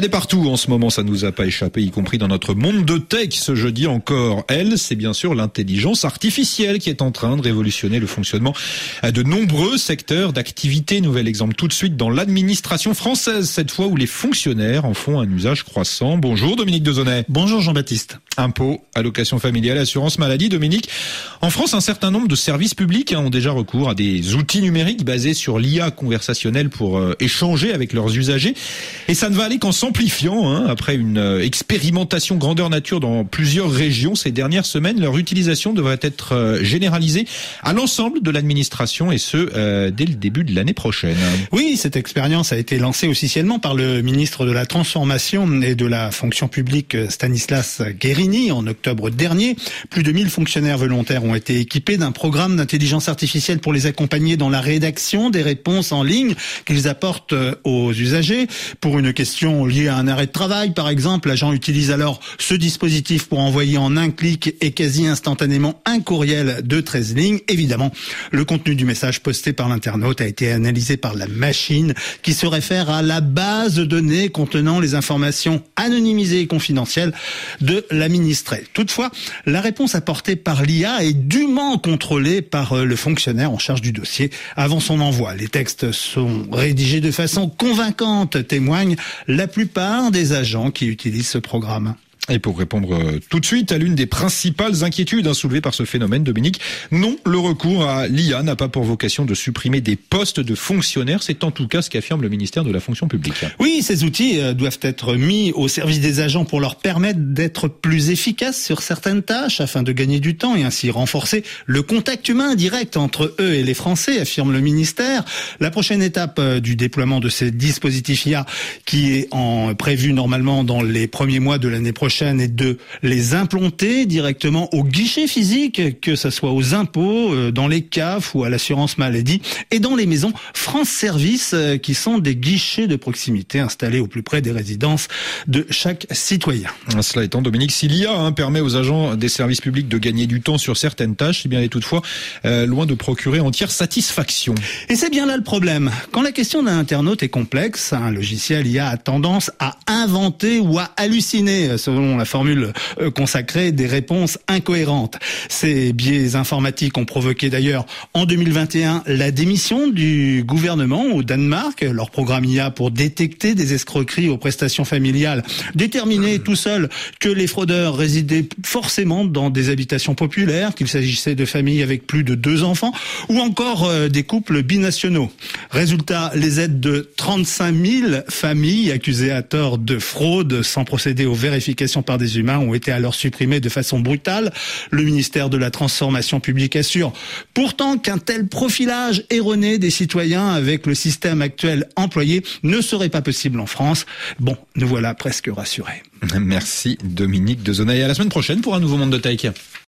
Elle est partout en ce moment, ça nous a pas échappé, y compris dans notre monde de tech ce jeudi encore. Elle, c'est bien sûr l'intelligence artificielle qui est en train de révolutionner le fonctionnement de nombreux secteurs d'activité. Nouvel exemple tout de suite dans l'administration française, cette fois où les fonctionnaires en font un usage croissant. Bonjour Dominique Dezonnet. Bonjour Jean-Baptiste. Impôts, allocation familiale, assurance maladie. Dominique, en France, un certain nombre de services publics hein, ont déjà recours à des outils numériques basés sur l'IA conversationnelle pour euh, échanger avec leurs usagers. Et ça ne va aller qu'en s'amplifiant. Hein, après une euh, expérimentation grandeur nature dans plusieurs régions ces dernières semaines, leur utilisation devrait être euh, généralisée à l'ensemble de l'administration et ce dès le début de l'année prochaine. Oui, cette expérience a été lancée officiellement par le ministre de la Transformation et de la fonction publique Stanislas Guérini en octobre dernier. Plus de 1000 fonctionnaires volontaires ont été équipés d'un programme d'intelligence artificielle pour les accompagner dans la rédaction des réponses en ligne qu'ils apportent aux usagers. Pour une question liée à un arrêt de travail, par exemple, l'agent utilise alors ce dispositif pour envoyer en un clic et quasi instantanément un courriel de 13 lignes. Évidemment, le contenu du message posté par l'internaute a été analysé par la machine qui se réfère à la base de données contenant les informations anonymisées et confidentielles de l'administré. Toutefois, la réponse apportée par l'IA est dûment contrôlée par euh, le fonctionnaire en charge du dossier avant son envoi. Les textes sont rédigés de façon convaincante, témoigne la plupart des agents qui utilisent ce programme. Et pour répondre euh, tout de suite à l'une des principales inquiétudes hein, soulevées par ce phénomène, Dominique, non, le recours à l'IA n'a pas pour vocation de supprimer des postes de fonctionnaires. C'est en tout cas ce qu'affirme le ministère de la fonction publique. Oui, ces outils euh, doivent être mis au service des agents pour leur permettre d'être plus efficaces sur certaines tâches afin de gagner du temps et ainsi renforcer le contact humain direct entre eux et les Français, affirme le ministère. La prochaine étape euh, du déploiement de ces dispositifs IA qui est en prévu normalement dans les premiers mois de l'année prochaine et de les implanter directement au guichet physique, que ce soit aux impôts, euh, dans les CAF ou à l'assurance maladie, et dans les maisons France Service, euh, qui sont des guichets de proximité installés au plus près des résidences de chaque citoyen. Cela étant, Dominique, si l'IA hein, permet aux agents des services publics de gagner du temps sur certaines tâches, eh bien, elle est toutefois euh, loin de procurer entière satisfaction. Et c'est bien là le problème. Quand la question d'un internaute est complexe, un logiciel IA a tendance à inventer ou à halluciner, selon la formule euh, consacrée, des réponses incohérentes. Ces biais informatiques ont provoqué d'ailleurs en 2021 la démission du gouvernement au Danemark. Leur programme IA pour détecter des escroqueries aux prestations familiales déterminait tout seul que les fraudeurs résidaient forcément dans des habitations populaires, qu'il s'agissait de familles avec plus de deux enfants ou encore euh, des couples binationaux. Résultat, les aides de 35 000 familles accusées à tort de fraude sans procéder aux vérifications par des humains ont été alors supprimés de façon brutale. Le ministère de la Transformation publique assure pourtant qu'un tel profilage erroné des citoyens avec le système actuel employé ne serait pas possible en France. Bon, nous voilà presque rassurés. Merci Dominique Dezonay. À la semaine prochaine pour un nouveau Monde de Tech.